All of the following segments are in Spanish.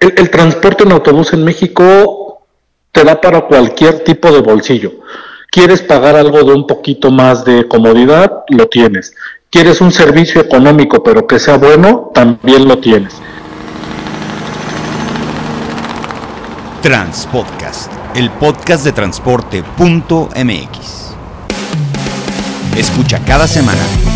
el, transporte en autobús en México te da para cualquier tipo de bolsillo. ¿Quieres pagar algo de un poquito más de comodidad? Lo tienes. ¿Quieres un servicio económico pero que sea bueno? También lo tienes. Transpodcast, el podcast de transporte.mx. Escucha cada semana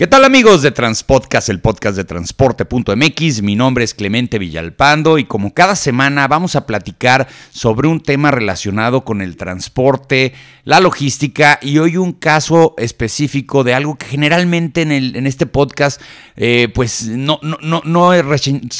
¿Qué tal amigos de Transpodcast, el podcast de transporte.mx? Mi nombre es Clemente Villalpando y como cada semana vamos a platicar sobre un tema relacionado con el transporte, la logística y hoy un caso específico de algo que generalmente en, este podcast eh, pues no,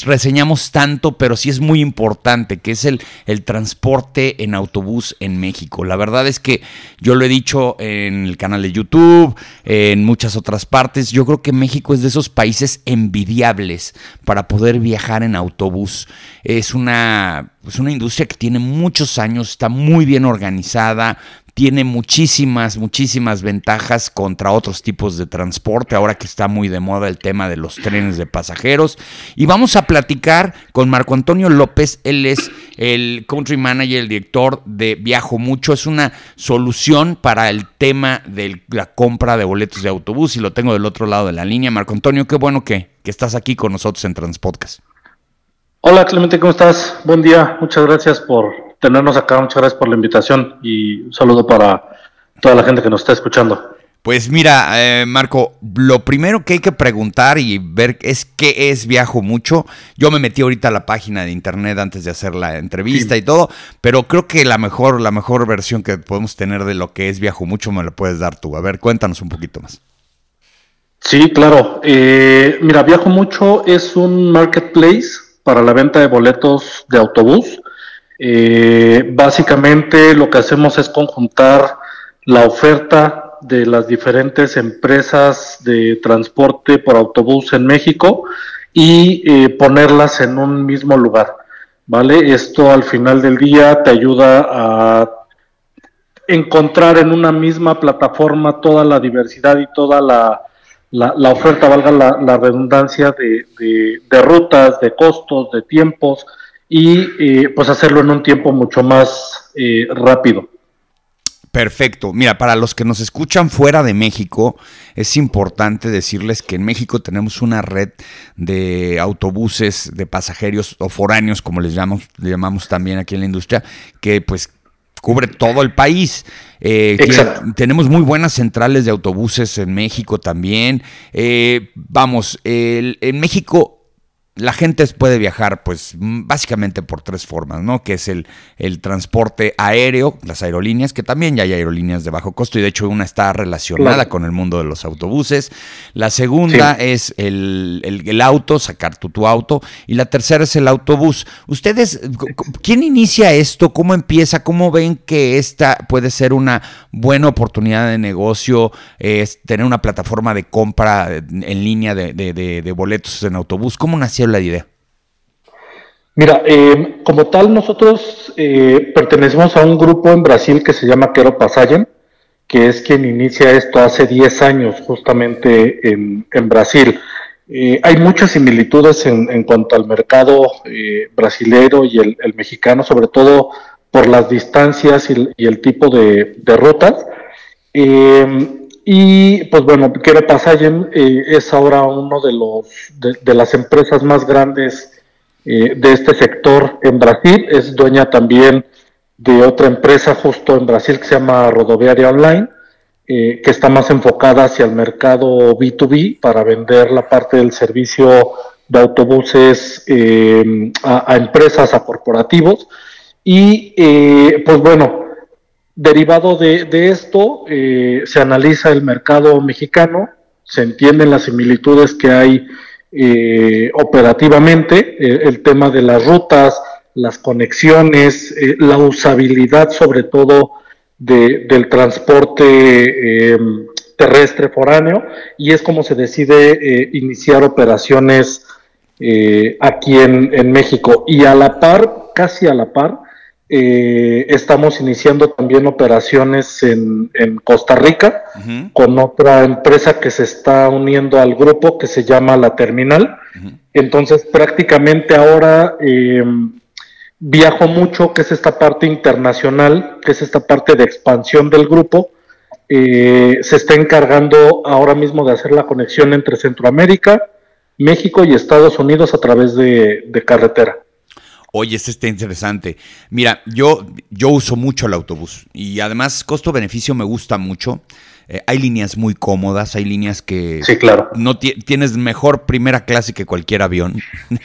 reseñamos tanto, pero sí es muy importante, que es el transporte en autobús en México. La verdad es que yo lo he dicho en el canal de YouTube, en muchas otras partes, yo creo que México es de esos países envidiables para poder viajar en autobús. Es una, es una industria que tiene muchos años, está muy bien organizada, tiene muchísimas, muchísimas ventajas contra otros tipos de transporte, ahora que está muy de moda el tema de los trenes de pasajeros. Y vamos a platicar con Marco Antonio López, él es el country manager, el director de Viajo Mucho, es una solución para el tema de la compra de boletos de autobús y lo tengo del otro lado de la línea. Marco Antonio, qué bueno que, que estás aquí con nosotros en Transpodcast. Hola Clemente, ¿cómo estás? Buen día, muchas gracias por tenernos acá. Muchas gracias por la invitación y un saludo para toda la gente que nos está escuchando. Pues mira, eh, Marco, lo primero que hay que preguntar y ver es qué es Viajo Mucho. Yo me metí ahorita a la página de internet antes de hacer la entrevista y todo, pero creo que la mejor, la mejor versión que podemos tener de lo que es Viajo Mucho me la puedes dar tú. A ver, cuéntanos un poquito más. Sí, claro. Eh, mira, Viajo Mucho es un marketplace para la venta de boletos de autobús eh, básicamente lo que hacemos es conjuntar la oferta de las diferentes empresas de transporte por autobús en México y eh, ponerlas en un mismo lugar. ¿Vale? Esto al final del día te ayuda a encontrar en una misma plataforma toda la diversidad y toda la, la, oferta, valga la, redundancia, de, de, rutas, de costos, de tiempos, y eh, pues hacerlo en un tiempo mucho más eh, rápido. Perfecto. Mira, para los que nos escuchan fuera de México, es importante decirles que en México tenemos una red de autobuses de pasajeros o foráneos, como les llamamos, llamamos también aquí en la industria, que pues cubre todo el país. Eh, tenemos muy buenas centrales de autobuses en México también. vamos, en México la gente puede viajar, pues, básicamente por tres formas, ¿no? Que es el, el, transporte aéreo, las aerolíneas, que también ya hay aerolíneas de bajo costo y de hecho una está relacionada con el mundo de los autobuses. La segunda es el, el, auto, sacar tu, tu, auto. Y la tercera es el autobús. Ustedes, ¿quién inicia esto? ¿Cómo empieza? ¿Cómo ven que esta puede ser una buena oportunidad de negocio? Es tener una plataforma de compra en línea de, de, de boletos en autobús. ¿Cómo nació? La idea? Mira, eh, como tal, nosotros eh, pertenecemos a un grupo en Brasil que se llama Quero Pasayen, que es quien inicia esto hace 10 años justamente en, Brasil. Eh, hay muchas similitudes en, cuanto al mercado brasileiro y el, mexicano, sobre todo por las distancias y, el tipo de, rutas. Y pues bueno, Kere Pasayen eh, es ahora uno de los de, las empresas más grandes eh, de este sector en Brasil. Es dueña también de otra empresa justo en Brasil que se llama Rodoviaria Online, eh, que está más enfocada hacia el mercado B2B para vender la parte del servicio de autobuses a, a, empresas, a corporativos. Y pues bueno, Derivado de, esto, eh, se analiza el mercado mexicano, se entienden las similitudes que hay eh, operativamente, eh, el tema de las rutas, las conexiones, la usabilidad sobre todo del transporte terrestre foráneo, y es como se decide iniciar operaciones aquí en, en México. Y a la par, casi a la par, eh, estamos iniciando también operaciones en, Costa Rica con otra empresa que se está uniendo al grupo que se llama La Terminal. Entonces prácticamente ahora eh, viajo mucho, que es esta parte internacional, que es esta parte de expansión del grupo. Eh, se está encargando ahora mismo de hacer la conexión entre Centroamérica, México y Estados Unidos a través de carretera. Oye, este está interesante. Mira, yo, yo uso mucho el autobús y además costo-beneficio me gusta mucho. Eh, hay líneas muy cómodas, hay líneas que sí, claro. no tienes mejor primera clase que cualquier avión.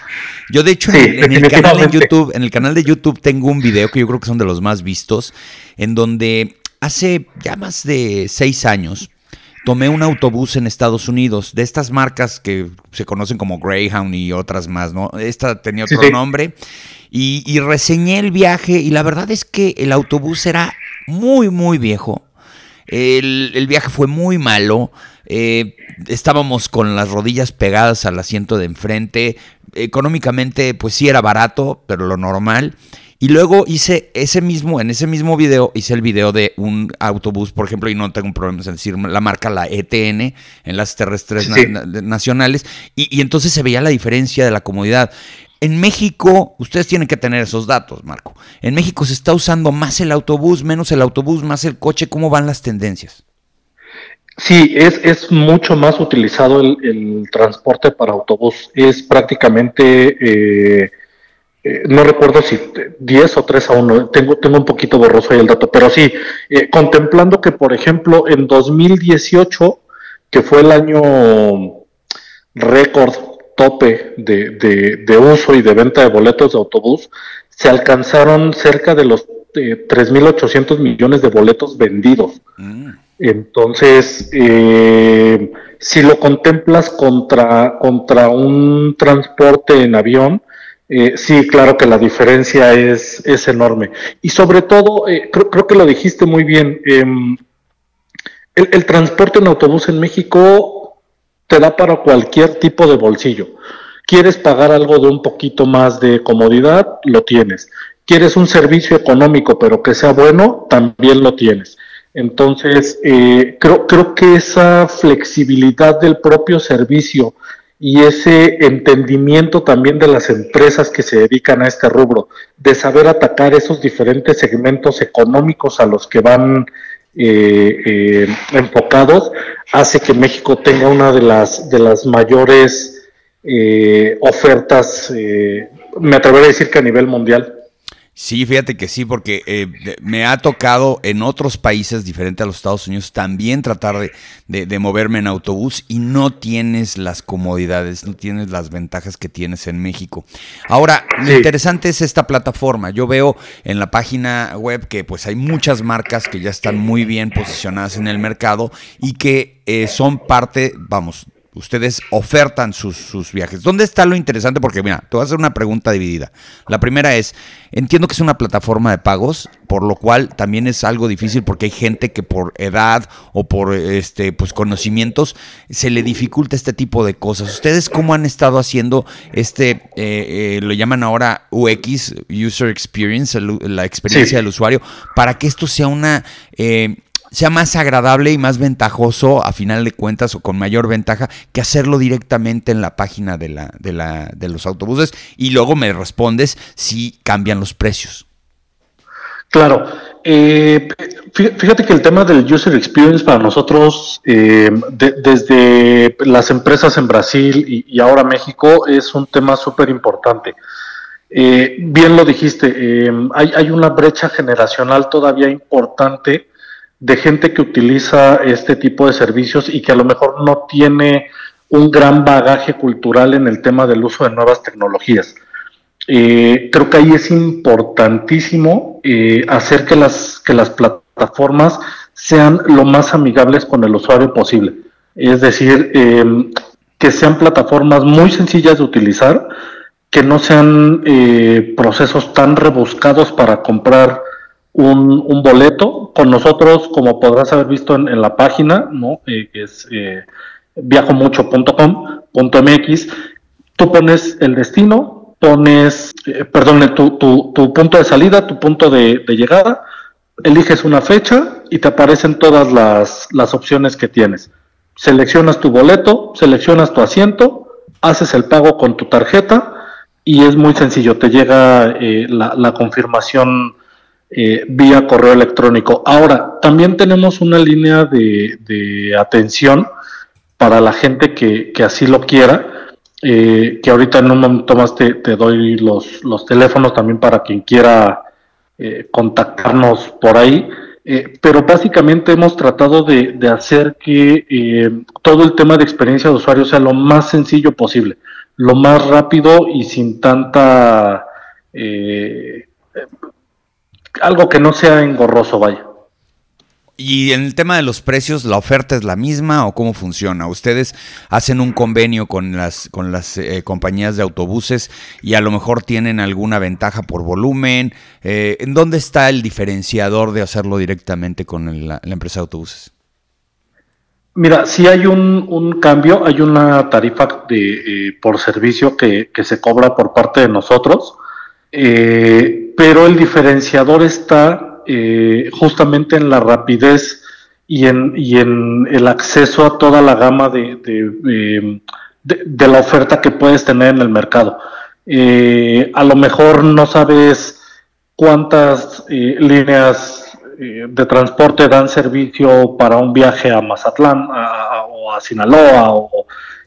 yo de hecho en, el canal de YouTube, en el canal de YouTube tengo un video que yo creo que son de los más vistos, en donde hace ya más de seis años tomé un autobús en Estados Unidos de estas marcas que se conocen como Greyhound y otras más, ¿no? Esta tenía otro nombre y, reseñé el viaje y la verdad es que el autobús era muy, muy viejo. El, viaje fue muy malo. Eh, estábamos con las rodillas pegadas al asiento de enfrente. Económicamente, pues sí era barato, pero lo normal. Y luego hice ese mismo, en ese mismo video, hice el video de un autobús, por ejemplo, y no tengo problemas en decir la marca, la ETN, en las terrestres nacionales, y, y, entonces se veía la diferencia de la comodidad. En México, ustedes tienen que tener esos datos, Marco. En México se está usando más el autobús, menos el autobús, más el coche. ¿Cómo van las tendencias? Sí, es, es mucho más utilizado el, transporte para autobús. Es prácticamente, eh, eh, no recuerdo si 10 o 3 a 1, tengo, tengo un poquito borroso ahí el dato, pero sí, eh, contemplando que, por ejemplo, en 2018, que fue el año récord tope de, de, uso y de venta de boletos de autobús, se alcanzaron cerca de los eh, 3.800 millones de boletos vendidos. Mm. Entonces, eh, si lo contemplas contra, contra un transporte en avión, eh, sí, claro que la diferencia es, es enorme. Y sobre todo, eh, creo, creo, que lo dijiste muy bien, em, el, el, transporte en autobús en México te da para cualquier tipo de bolsillo. ¿Quieres pagar algo de un poquito más de comodidad? Lo tienes. ¿Quieres un servicio económico pero que sea bueno? También lo tienes. Entonces, eh, creo, creo que esa flexibilidad del propio servicio y ese entendimiento también de las empresas que se dedican a este rubro, de saber atacar esos diferentes segmentos económicos a los que van eh, eh, enfocados hace que México tenga una de las de las mayores eh, ofertas, me atrevería a decir que a nivel mundial. Sí, fíjate que sí, porque eh, me ha tocado en otros países diferentes a los Estados Unidos también tratar de, moverme en autobús y no tienes las comodidades, no tienes las ventajas que tienes en México. Ahora, lo interesante es esta plataforma. Yo veo en la página web que pues hay muchas marcas que ya están muy bien posicionadas en el mercado y que eh, son parte, vamos, ustedes ofertan sus, viajes. ¿Dónde está lo interesante? Porque mira, te voy a hacer una pregunta dividida. La primera es, entiendo que es una plataforma de pagos, por lo cual también es algo difícil porque hay gente que por edad o por este pues conocimientos se le dificulta este tipo de cosas. ¿Ustedes cómo han estado haciendo este, eh, eh, lo llaman ahora UX, User Experience, la experiencia del usuario, para que esto sea una... Eh, sea más agradable y más ventajoso a final de cuentas o con mayor ventaja que hacerlo directamente en la página de, la, de, la, de los autobuses y luego me respondes si cambian los precios. Claro, eh, fíjate que el tema del user experience para nosotros, eh, desde las empresas en Brasil y, ahora México, es un tema súper importante. Eh, bien lo dijiste, hay, hay, una brecha generacional todavía importante de gente que utiliza este tipo de servicios y que a lo mejor no tiene un gran bagaje cultural en el tema del uso de nuevas tecnologías. Eh, creo que ahí es importantísimo eh, hacer que las, que las plataformas sean lo más amigables con el usuario posible. Es decir, em, que sean plataformas muy sencillas de utilizar, que no sean eh, procesos tan rebuscados para comprar un, boleto con nosotros, como podrás haber visto en, la página, ¿no? Eh, que es eh, viajomucho.com.mx. Tú pones el destino, pones, eh, perdón, tu, tu, punto de salida, tu punto de, llegada, eliges una fecha y te aparecen todas las, las opciones que tienes. Seleccionas tu boleto, seleccionas tu asiento, haces el pago con tu tarjeta y es muy sencillo, te llega eh, la, confirmación eh, vía correo electrónico. Ahora, también tenemos una línea de, atención para la gente que, así lo quiera, eh, que ahorita en un momento más te, doy los, teléfonos también para quien quiera contactarnos por ahí. pero básicamente hemos tratado de, de hacer que todo el tema de experiencia de usuario sea lo más sencillo posible lo más rápido y sin tanta... Algo que no sea engorroso, vaya. Y en el tema de los precios, ¿la oferta es la misma o cómo funciona? Ustedes hacen un convenio con las, con las eh, compañías de autobuses y a lo mejor tienen alguna ventaja por volumen. Eh, ¿En dónde está el diferenciador de hacerlo directamente con la empresa de autobuses? Mira, si hay un, cambio, hay una tarifa de, eh, por servicio que, se cobra por parte de nosotros, eh, pero el diferenciador está eh, justamente en la rapidez y en, y en el acceso a toda la gama de, de la oferta que puedes tener en el mercado. a lo mejor no sabes cuántas líneas eh, de transporte dan servicio para un viaje a Mazatlán o a Sinaloa o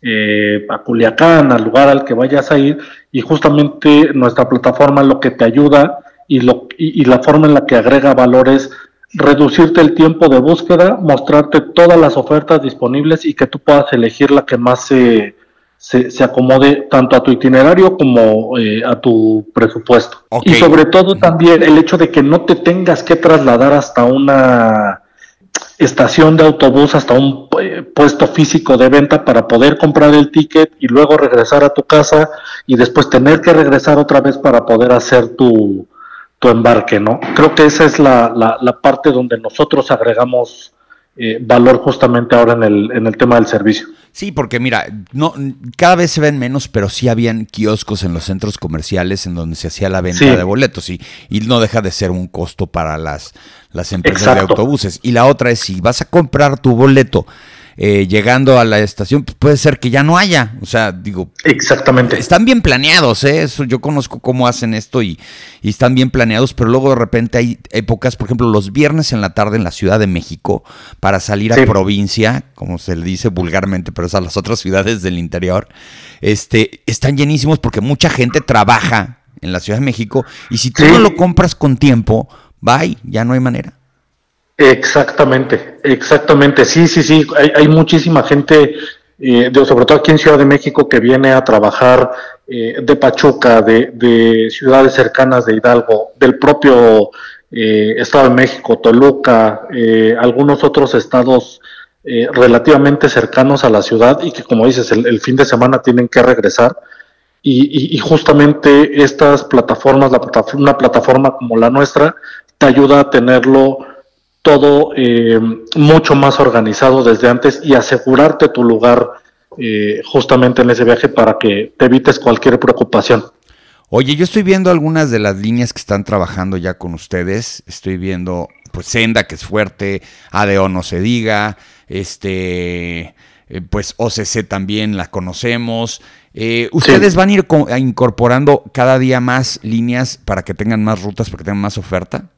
eh, a Culiacán, al lugar al que vayas a ir, y justamente nuestra plataforma lo que te ayuda y, lo, y, la forma en la que agrega valores reducirte el tiempo de búsqueda, mostrarte todas las ofertas disponibles y que tú puedas elegir la que más se, se, acomode tanto a tu itinerario como eh, a tu presupuesto. Y sobre todo también el hecho de que no te tengas que trasladar hasta una estación de autobús, hasta un eh, puesto físico de venta para poder comprar el ticket y luego regresar a tu casa y después tener que regresar otra vez para poder hacer tu, tu embarque, ¿no? Creo que esa es la, la, parte donde nosotros agregamos eh, valor justamente ahora en el, en el tema del servicio. Sí, porque mira, no, cada vez se ven menos, pero sí habían kioscos en los centros comerciales en donde se hacía la venta de boletos y, y, no deja de ser un costo para las, las empresas de autobuses. Y la otra es si vas a comprar tu boleto eh, llegando a la estación, pues puede ser que ya no haya. O sea, digo. Exactamente. Están bien planeados, ¿eh? Eso, yo conozco cómo hacen esto y, están bien planeados, pero luego de repente hay épocas, por ejemplo, los viernes en la tarde en la Ciudad de México, para salir a provincia, como se le dice vulgarmente, pero es a las otras ciudades del interior, este, están llenísimos porque mucha gente trabaja en la Ciudad de México y si tú no lo compras con tiempo, bye, ya no hay manera. Exactamente, exactamente. Sí, sí, sí. Hay, muchísima gente, eh, sobre todo aquí en Ciudad de México, que viene a trabajar eh, de Pachuca, de, ciudades cercanas de Hidalgo, del propio eh, Estado de México, Toluca, algunos otros estados relativamente cercanos a la ciudad y que, como dices, el, fin de semana tienen que regresar. Y, justamente estas plataformas, la una plataforma como la nuestra, te ayuda a tenerlo todo eh, mucho más organizado desde antes y asegurarte tu lugar eh, justamente en ese viaje para que te evites cualquier preocupación. Oye, yo estoy viendo algunas de las líneas que están trabajando ya con ustedes. Estoy viendo, pues, Senda, que es fuerte, ADO no se diga, este, eh, pues OCC también la conocemos. ¿Ustedes van a ir incorporando cada día más líneas para que tengan más rutas, para que tengan más oferta?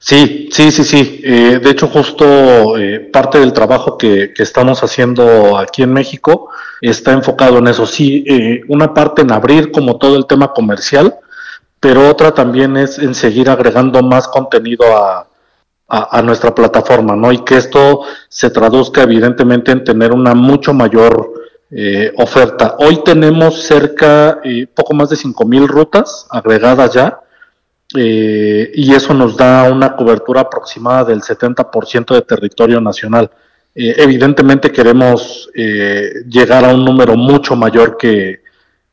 Sí, sí, sí, sí. Eh, de hecho, justo eh, parte del trabajo que, estamos haciendo aquí en México está enfocado en eso. Sí, eh, una parte en abrir como todo el tema comercial, pero otra también es en seguir agregando más contenido a, nuestra plataforma, ¿no? Y que esto se traduzca evidentemente en tener una mucho mayor oferta. Hoy tenemos cerca, poco más de 5.000 rutas agregadas ya eh, y eso nos da una cobertura aproximada del 70% de territorio nacional. Eh, evidentemente queremos eh, llegar a un número mucho mayor que,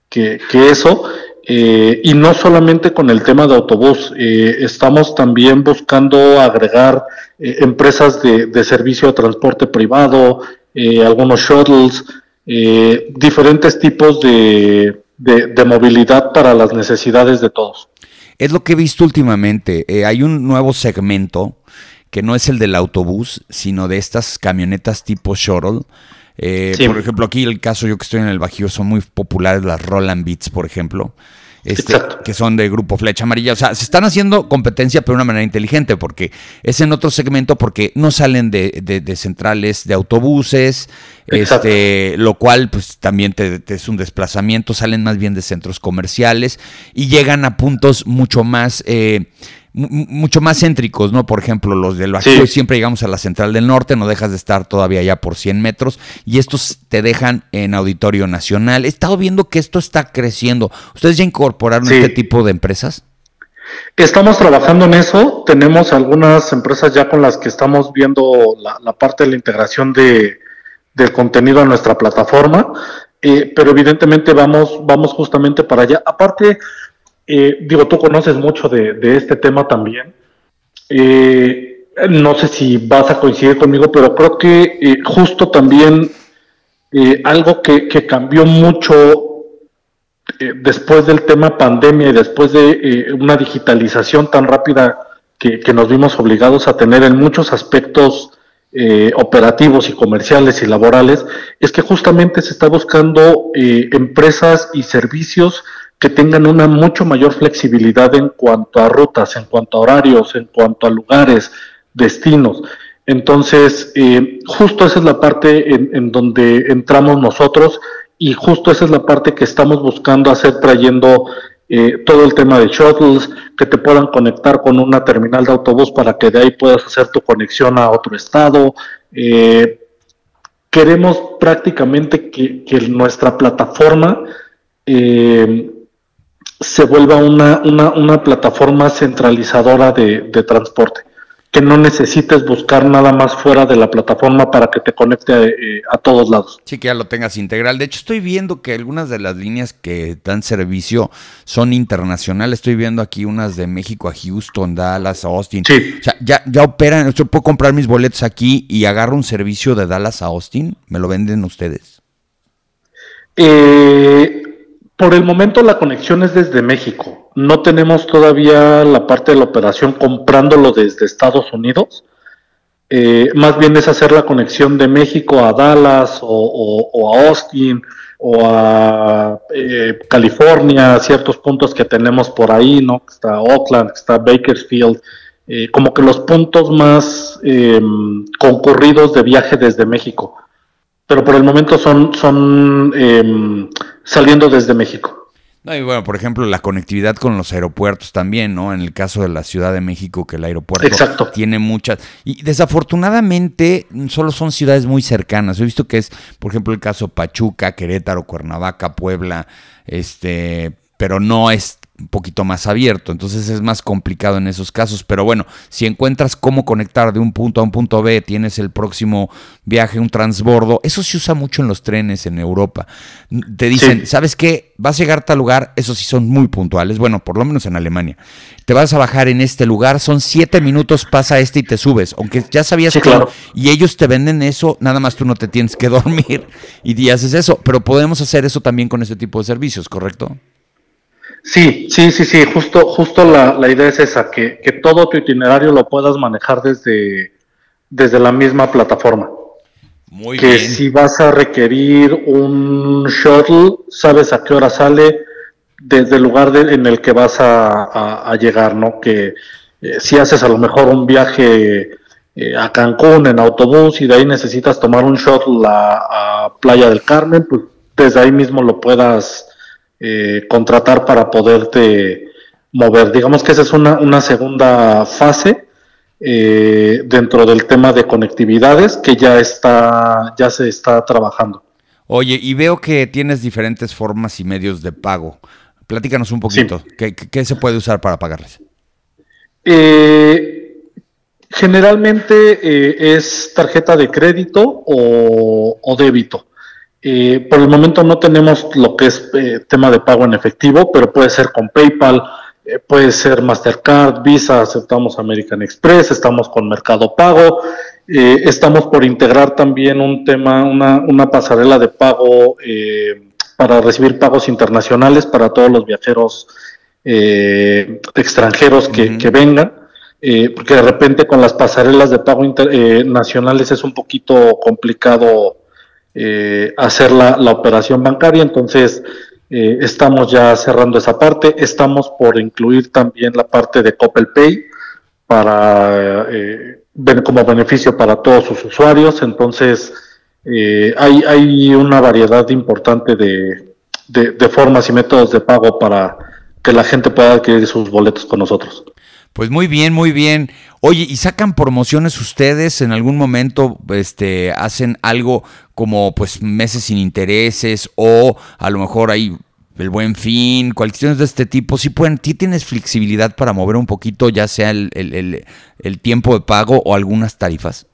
que, eso, y no solamente con el tema de autobús, estamos también buscando agregar empresas de, de, servicio de transporte privado, algunos shuttles, diferentes tipos de, de, movilidad para las necesidades de todos. Es lo que he visto últimamente. Eh, hay un nuevo segmento que no es el del autobús, sino de estas camionetas tipo shuttle. Eh, por ejemplo, aquí el caso yo que estoy en el Bajío son muy populares las Roland Beats, por ejemplo. Este, que son de grupo Flecha Amarilla. O sea, se están haciendo competencia, pero de una manera inteligente, porque es en otro segmento, porque no salen de, centrales de autobuses, este, lo cual pues también te, es un desplazamiento, salen más bien de centros comerciales y llegan a puntos mucho más... Eh, mucho más céntricos, ¿no? Por ejemplo, los del Bajío siempre llegamos a la Central del Norte, no dejas de estar todavía ya por 100 metros y estos te dejan en Auditorio Nacional. He estado viendo que esto está creciendo. ¿Ustedes ya incorporaron este tipo de empresas? Estamos trabajando en eso. Tenemos algunas empresas ya con las que estamos viendo la, parte de la integración de, del contenido a nuestra plataforma, eh, pero evidentemente vamos, vamos justamente para allá. Aparte, eh, digo, tú conoces mucho de, este tema también. Eh, no sé si vas a coincidir conmigo, pero creo que eh, justo también algo que, cambió mucho después del tema pandemia y después de una digitalización tan rápida que, que, nos vimos obligados a tener en muchos aspectos operativos y comerciales y laborales, es que justamente se está buscando empresas y servicios que tengan una mucho mayor flexibilidad en cuanto a rutas, en cuanto a horarios, en cuanto a lugares, destinos. Entonces, eh, justo esa es la parte en, donde entramos nosotros y justo esa es la parte que estamos buscando hacer trayendo eh, todo el tema de shuttles, que te puedan conectar con una terminal de autobús para que de ahí puedas hacer tu conexión a otro estado. Eh, queremos prácticamente que, que nuestra plataforma eh, se vuelva una, una, una plataforma centralizadora de, transporte, que no necesites buscar nada más fuera de la plataforma para que te conecte eh, a, todos lados. Sí, que ya lo tengas integral. De hecho, estoy viendo que algunas de las líneas que dan servicio son internacionales. Estoy viendo aquí unas de México a Houston, Dallas, Austin. Sí. O sea, ya, ya operan. Yo puedo comprar mis boletos aquí y agarro un servicio de Dallas a Austin. ¿Me lo venden ustedes? Eh, por el momento la conexión es desde México. No tenemos todavía la parte de la operación comprándolo desde Estados Unidos. Eh, más bien es hacer la conexión de México a Dallas o, a Austin o a eh, California, ciertos puntos que tenemos por ahí, ¿no? Está Oakland, está Bakersfield, eh, como que los puntos más em, concurridos de viaje desde México. Pero por el momento son, son em, saliendo desde México. No, y bueno, por ejemplo, la conectividad con los aeropuertos también, ¿no? En el caso de la Ciudad de México, que el aeropuerto tiene muchas. Y desafortunadamente, solo son ciudades muy cercanas. He visto que es, por ejemplo, el caso Pachuca, Querétaro, Cuernavaca, Puebla, este, pero no es un poquito más abierto, entonces es más complicado en esos casos, pero bueno, si encuentras cómo conectar de un punto a un punto B, tienes el próximo viaje, un transbordo, eso se usa mucho en los trenes en Europa. Te dicen, ¿sabes qué? Vas a llegar a tal lugar, esos sí son muy puntuales, bueno, por lo menos en Alemania. Te vas a bajar en este lugar, son siete minutos, pasa este y te subes, aunque ya sabías claro. y ellos te venden eso, nada más tú no te tienes que dormir y haces eso, pero podemos hacer eso también con este tipo de servicios, ¿correcto? Sí, sí, sí, sí, justo, justo la, la idea es esa, que, que, todo tu itinerario lo puedas manejar desde, desde la misma plataforma. Muy que si vas a requerir un shuttle, sabes a qué hora sale desde el lugar en el que vas a, a, llegar, ¿no? Que eh, si haces a lo mejor un viaje eh, a Cancún en autobús y de ahí necesitas tomar un shuttle a, a Playa del Carmen, pues desde ahí mismo lo puedas eh, contratar para poderte mover. Digamos que esa es una, una segunda fase eh, dentro del tema de conectividades que ya está, ya se está trabajando. Oye, y veo que tienes diferentes formas y medios de pago. Platícanos un poquito. ¿Qué, se puede usar para pagarles? Eh, generalmente es tarjeta de crédito o, o débito. Eh, por el momento no tenemos lo que es eh, tema de pago en efectivo, pero puede ser con PayPal, eh, puede ser Mastercard, Visa, aceptamos American Express, estamos con Mercado Pago, estamos por integrar también un tema, una, una pasarela de pago para recibir pagos internacionales para todos los viajeros eh, extranjeros que, vengan, eh, porque de repente con las pasarelas de pago nacionales es un poquito complicado hacer la, la, operación bancaria, entonces estamos ya cerrando esa parte, estamos por incluir también la parte de Coppel Pay para como beneficio para todos sus usuarios, entonces eh, hay, hay una variedad importante de, de, formas y métodos de pago para que la gente pueda adquirir sus boletos con nosotros. Pues muy bien, muy bien. Oye, ¿y sacan promociones ustedes en algún momento? Este, hacen algo como pues meses sin intereses o a lo mejor hay el buen fin, cuestiones de este tipo, sí pueden, ¿sí tienes flexibilidad para mover un poquito, ya sea el, el, el, tiempo de pago o algunas tarifas?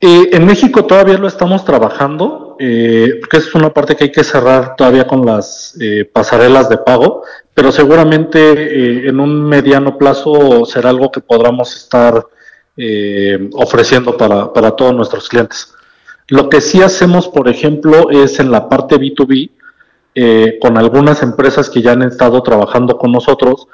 Eh, en México todavía lo estamos trabajando, eh, porque es una parte que hay que cerrar todavía con las eh, pasarelas de pago, pero seguramente en un mediano plazo será algo que podamos estar ofreciendo para, para todos nuestros clientes. Lo que sí hacemos, por ejemplo, es en la parte B2B, eh, con algunas empresas que ya han estado trabajando con nosotros,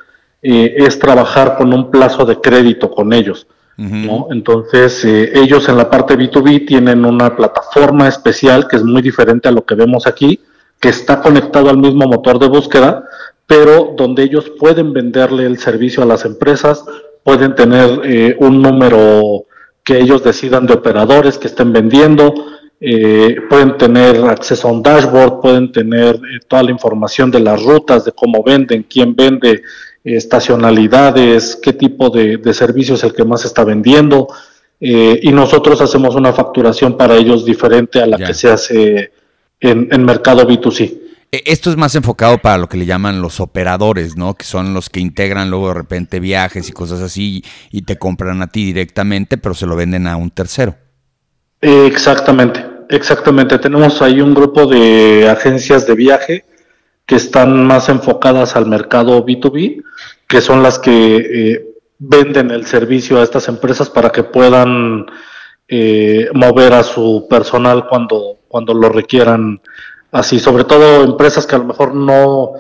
eh, es trabajar con un plazo de crédito con ellos. ¿No? Entonces, eh, ellos en la parte B2B tienen una plataforma especial que es muy diferente a lo que vemos aquí, que está conectado al mismo motor de búsqueda, pero donde ellos pueden venderle el servicio a las empresas, pueden tener un número que ellos decidan de operadores que estén vendiendo, eh, pueden tener acceso a un dashboard, pueden tener eh, toda la información de las rutas, de cómo venden, quién vende, eh, estacionalidades, qué tipo de, servicio es el que más está vendiendo. y nosotros hacemos una facturación para ellos diferente a la que se hace en, en mercado B2C. E, esto es más enfocado para lo que le llaman los operadores, ¿no? Que son los que integran luego de repente viajes y cosas así y te compran a ti directamente, pero se lo venden a un tercero. Exactamente. Exactamente, tenemos ahí un grupo de agencias de viaje que están más enfocadas al mercado B2B, que son las que eh, venden el servicio a estas empresas para que puedan eh, mover a su personal cuando, cuando lo requieran así, sobre todo empresas que a lo mejor no,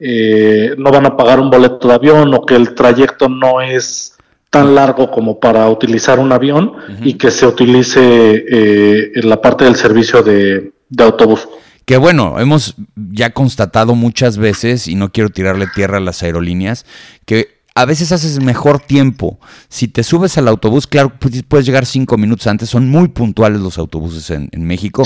eh, no van a pagar un boleto de avión o que el trayecto no es tan largo como para utilizar un avión y que se utilice eh, en la parte del servicio de, de autobús. Que bueno, hemos ya constatado muchas veces, y no quiero tirarle tierra a las aerolíneas, que a veces haces mejor tiempo. Si te subes al autobús, claro, pues, puedes llegar cinco minutos antes. Son muy puntuales los autobuses en, México.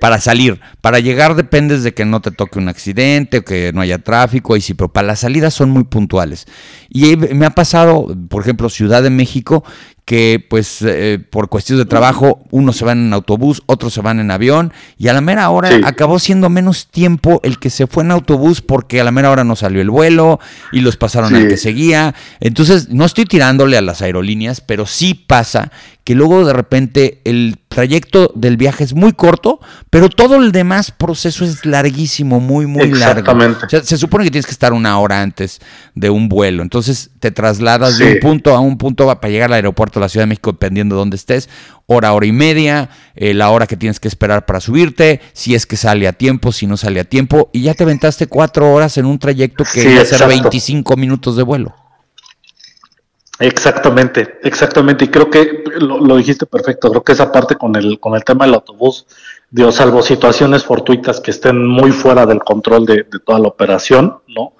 Para salir, para llegar dependes de que no te toque un accidente, o que no haya tráfico, y sí, pero para la salida son muy puntuales. Y me ha pasado, por ejemplo, Ciudad de México, que pues eh, por cuestiones de trabajo unos se van en autobús, otros se van en avión y a la mera hora acabó siendo menos tiempo el que se fue en autobús porque a la mera hora no salió el vuelo y los pasaron al que seguía. Entonces no estoy tirándole a las aerolíneas, pero sí pasa que luego de repente el trayecto del viaje es muy corto, pero todo el demás proceso es larguísimo, muy, muy largo. O sea, se supone que tienes que estar una hora antes de un vuelo, entonces te trasladas de un punto a un punto para llegar al aeropuerto de la Ciudad de México, dependiendo de dónde estés, hora, hora y media, eh, la hora que tienes que esperar para subirte, si es que sale a tiempo, si no sale a tiempo, y ya te aventaste cuatro horas en un trayecto que va a ser 25 minutos de vuelo. Exactamente, exactamente. Y creo que lo, dijiste perfecto. Creo que esa parte con el, con el tema del autobús, Dios, salvo situaciones fortuitas que estén muy fuera del control de, toda la operación, ¿no?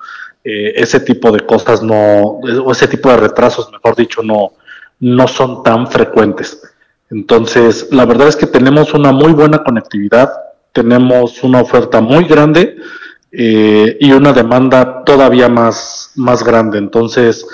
Eh, ese tipo de cosas no, o ese tipo de retrasos, mejor dicho, no, no son tan frecuentes. Entonces, la verdad es que tenemos una muy buena conectividad, tenemos una oferta muy grande eh, y una demanda todavía más, más grande. Entonces,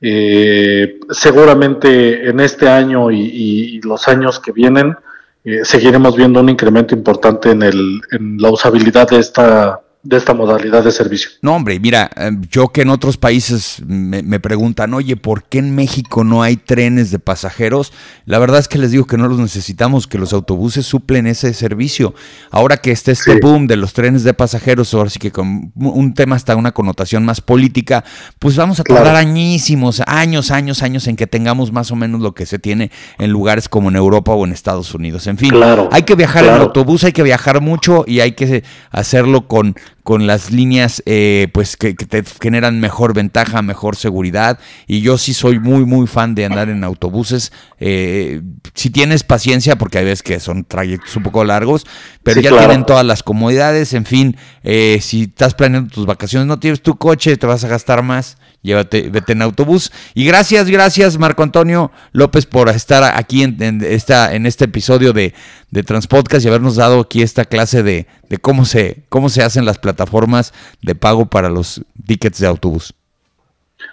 eh, seguramente en este año y, los años que vienen eh, seguiremos viendo un incremento importante en, el, en la usabilidad de esta, de esta modalidad de servicio. No, hombre, mira, eh, yo que en otros países me, preguntan, oye, ¿por qué en México no hay trenes de pasajeros? La verdad es que les digo que no los necesitamos, que los autobuses suplen ese servicio. Ahora que está este boom de los trenes de pasajeros, ahora sí que con un tema hasta una connotación más política, pues vamos a tardar añísimos, años, años, años en que tengamos más o menos lo que se tiene en lugares como en Europa o en Estados Unidos. En fin, hay que viajar en autobús, hay que viajar mucho y hay que hacerlo con con las líneas eh, pues que, te generan mejor ventaja, mejor seguridad. Y yo sí soy muy, muy fan de andar en autobuses. Eh, si tienes paciencia, porque hay veces que son trayectos un poco largos, pero ya tienen todas las comodidades. En fin, eh, si estás planeando tus vacaciones, no tienes tu coche, te vas a gastar más llévate, vete en autobús. Y gracias, gracias Marco Antonio López por estar aquí en, esta, en este episodio de, de Transpodcast y habernos dado aquí esta clase de, cómo, se, cómo se hacen las plataformas de pago para los tickets de autobús.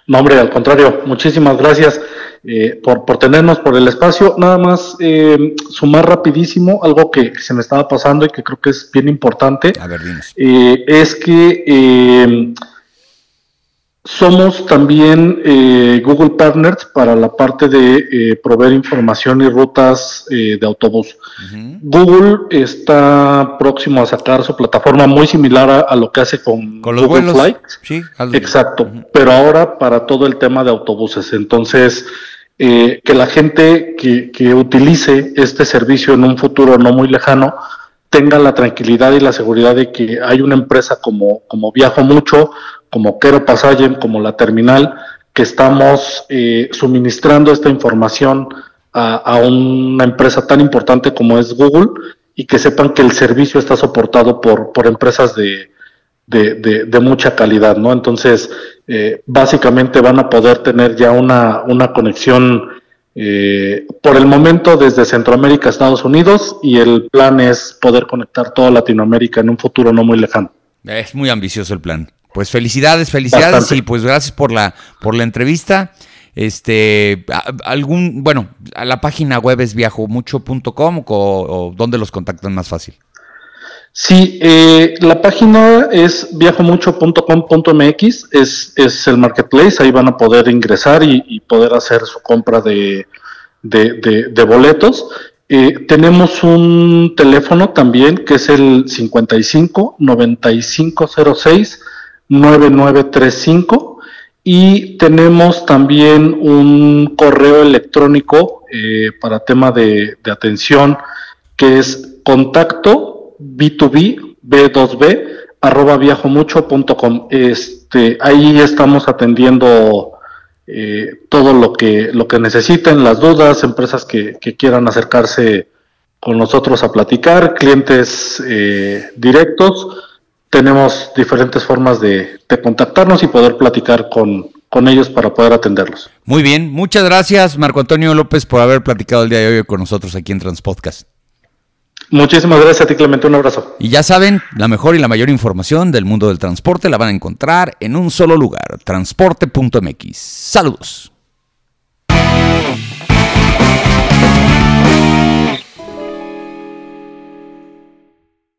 No, hombre, al contrario, muchísimas gracias eh, por, por tenernos por el espacio. Nada más eh, sumar rapidísimo algo que, se me estaba pasando y que creo que es bien importante. A ver, eh, es que somos también eh, Google Partners para la parte de eh, proveer información y rutas eh, de autobús. Google está próximo a sacar su plataforma muy similar a, lo que hace con, Google Flights. Sí, Exacto, pero ahora para todo el tema de autobuses. Entonces, que la gente que, que utilice este servicio en un futuro no muy lejano tenga la tranquilidad y la seguridad de que hay una empresa como, como Viajo Mucho como Quero Pasajen, como la terminal, que estamos eh, suministrando esta información a, una empresa tan importante como es Google y que sepan que el servicio está soportado por, por empresas de, de, mucha calidad, ¿no? Entonces, eh, básicamente van a poder tener ya una, una conexión eh, por el momento desde Centroamérica a Estados Unidos y el plan es poder conectar toda Latinoamérica en un futuro no muy lejano. Es muy ambicioso el plan. Pues felicidades, felicidades y pues gracias por la, por la entrevista. Este, algún, bueno, a la página web es viajomucho.com o, o dónde los contactan más fácil. Sí, eh, la página es viajomucho.com.mx, es, es el marketplace, ahí van a poder ingresar y, poder hacer su compra de, de, boletos. Eh, tenemos un teléfono también que es el 55 9506 9935 y tenemos también un correo electrónico eh, para tema de, atención que es contacto b2b b2b arroba este ahí estamos atendiendo eh, todo lo que lo que necesiten las dudas empresas que, quieran acercarse con nosotros a platicar clientes eh, directos tenemos diferentes formas de, contactarnos y poder platicar con, con ellos para poder atenderlos. Muy bien, muchas gracias Marco Antonio López por haber platicado el día de hoy con nosotros aquí en Transpodcast. Muchísimas gracias a ti, Clemente. Un abrazo. Y ya saben, la mejor y la mayor información del mundo del transporte la van a encontrar en un solo lugar, transporte.mx. Saludos.